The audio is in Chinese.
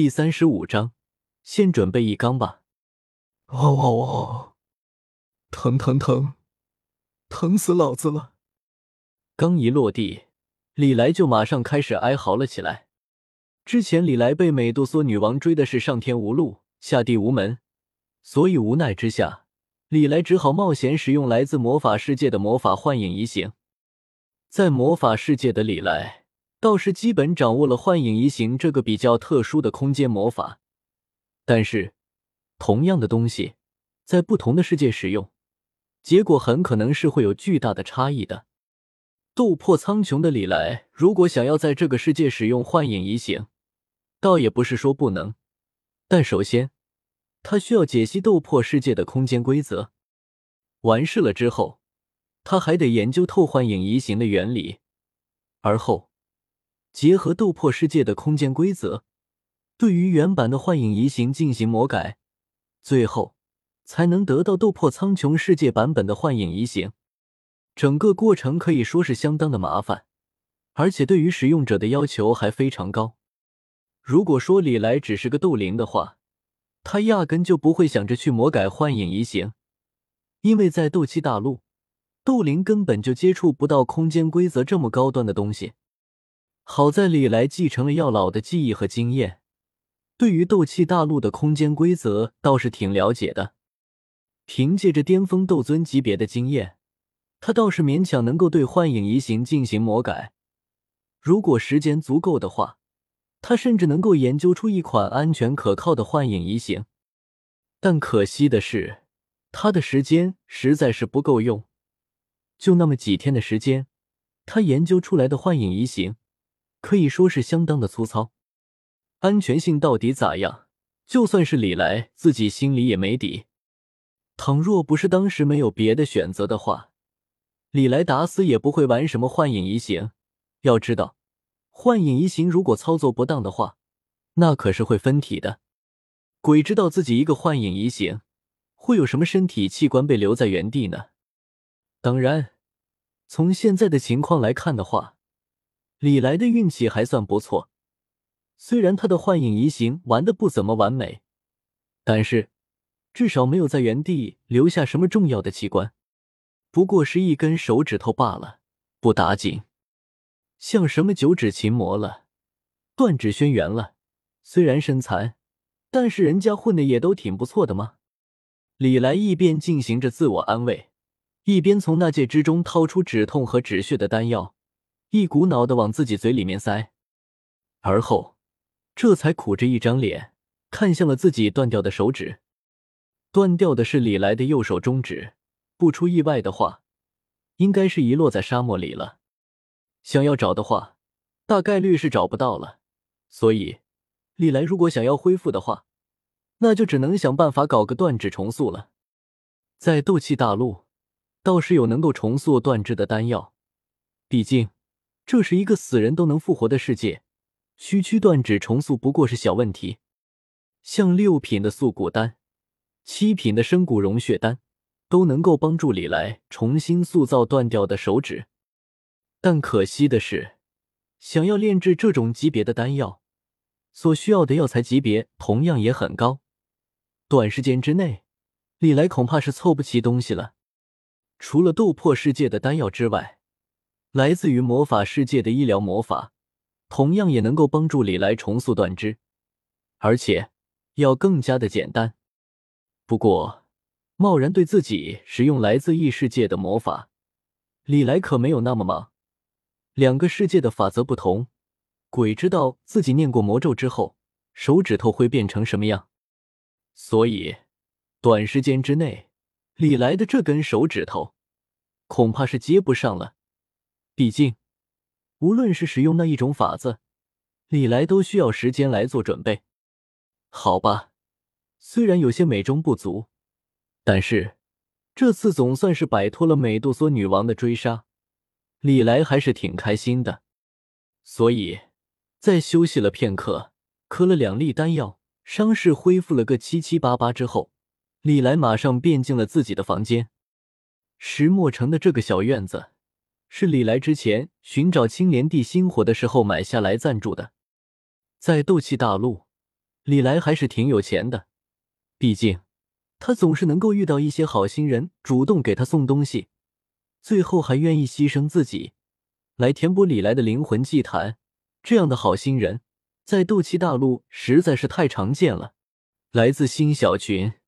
第三十五章，先准备一缸吧。哦哦哦！疼疼疼，疼死老子了！刚一落地，李来就马上开始哀嚎了起来。之前李来被美杜莎女王追的是上天无路，下地无门，所以无奈之下，李来只好冒险使用来自魔法世界的魔法幻影移形。在魔法世界的李来。倒是基本掌握了幻影移形这个比较特殊的空间魔法，但是同样的东西在不同的世界使用，结果很可能是会有巨大的差异的。斗破苍穹的李来，如果想要在这个世界使用幻影移形，倒也不是说不能，但首先他需要解析斗破世界的空间规则，完事了之后，他还得研究透幻影移形的原理，而后。结合斗破世界的空间规则，对于原版的幻影移形进行魔改，最后才能得到斗破苍穹世界版本的幻影移形。整个过程可以说是相当的麻烦，而且对于使用者的要求还非常高。如果说李来只是个斗灵的话，他压根就不会想着去魔改幻影移形，因为在斗气大陆，斗灵根本就接触不到空间规则这么高端的东西。好在李来继承了药老的记忆和经验，对于斗气大陆的空间规则倒是挺了解的。凭借着巅峰斗尊级别的经验，他倒是勉强能够对幻影移形进行魔改。如果时间足够的话，他甚至能够研究出一款安全可靠的幻影移形。但可惜的是，他的时间实在是不够用，就那么几天的时间，他研究出来的幻影移形。可以说是相当的粗糙，安全性到底咋样？就算是李来自己心里也没底。倘若不是当时没有别的选择的话，李来打死也不会玩什么幻影移形。要知道，幻影移形如果操作不当的话，那可是会分体的。鬼知道自己一个幻影移形会有什么身体器官被留在原地呢？当然，从现在的情况来看的话。李来的运气还算不错，虽然他的幻影移形玩的不怎么完美，但是至少没有在原地留下什么重要的器官，不过是一根手指头罢了，不打紧。像什么九指琴魔了，断指轩辕了，虽然身残，但是人家混的也都挺不错的嘛。李来一边进行着自我安慰，一边从那戒之中掏出止痛和止血的丹药。一股脑的往自己嘴里面塞，而后，这才苦着一张脸看向了自己断掉的手指。断掉的是李来的右手中指，不出意外的话，应该是遗落在沙漠里了。想要找的话，大概率是找不到了。所以，李来如果想要恢复的话，那就只能想办法搞个断指重塑了。在斗气大陆，倒是有能够重塑断肢的丹药，毕竟。这是一个死人都能复活的世界，区区断指重塑不过是小问题。像六品的塑骨丹、七品的生骨融血丹，都能够帮助李来重新塑造断掉的手指。但可惜的是，想要炼制这种级别的丹药，所需要的药材级别同样也很高。短时间之内，李来恐怕是凑不齐东西了。除了斗破世界的丹药之外，来自于魔法世界的医疗魔法，同样也能够帮助李来重塑断肢，而且要更加的简单。不过，贸然对自己使用来自异世界的魔法，李来可没有那么忙。两个世界的法则不同，鬼知道自己念过魔咒之后，手指头会变成什么样。所以，短时间之内，李来的这根手指头恐怕是接不上了。毕竟，无论是使用那一种法子，李来都需要时间来做准备。好吧，虽然有些美中不足，但是这次总算是摆脱了美杜莎女王的追杀，李来还是挺开心的。所以，在休息了片刻，磕了两粒丹药，伤势恢复了个七七八八之后，李来马上便进了自己的房间。石墨城的这个小院子。是李来之前寻找青莲地心火的时候买下来暂住的。在斗气大陆，李来还是挺有钱的，毕竟他总是能够遇到一些好心人，主动给他送东西，最后还愿意牺牲自己来填补李来的灵魂祭坛。这样的好心人，在斗气大陆实在是太常见了。来自新小群。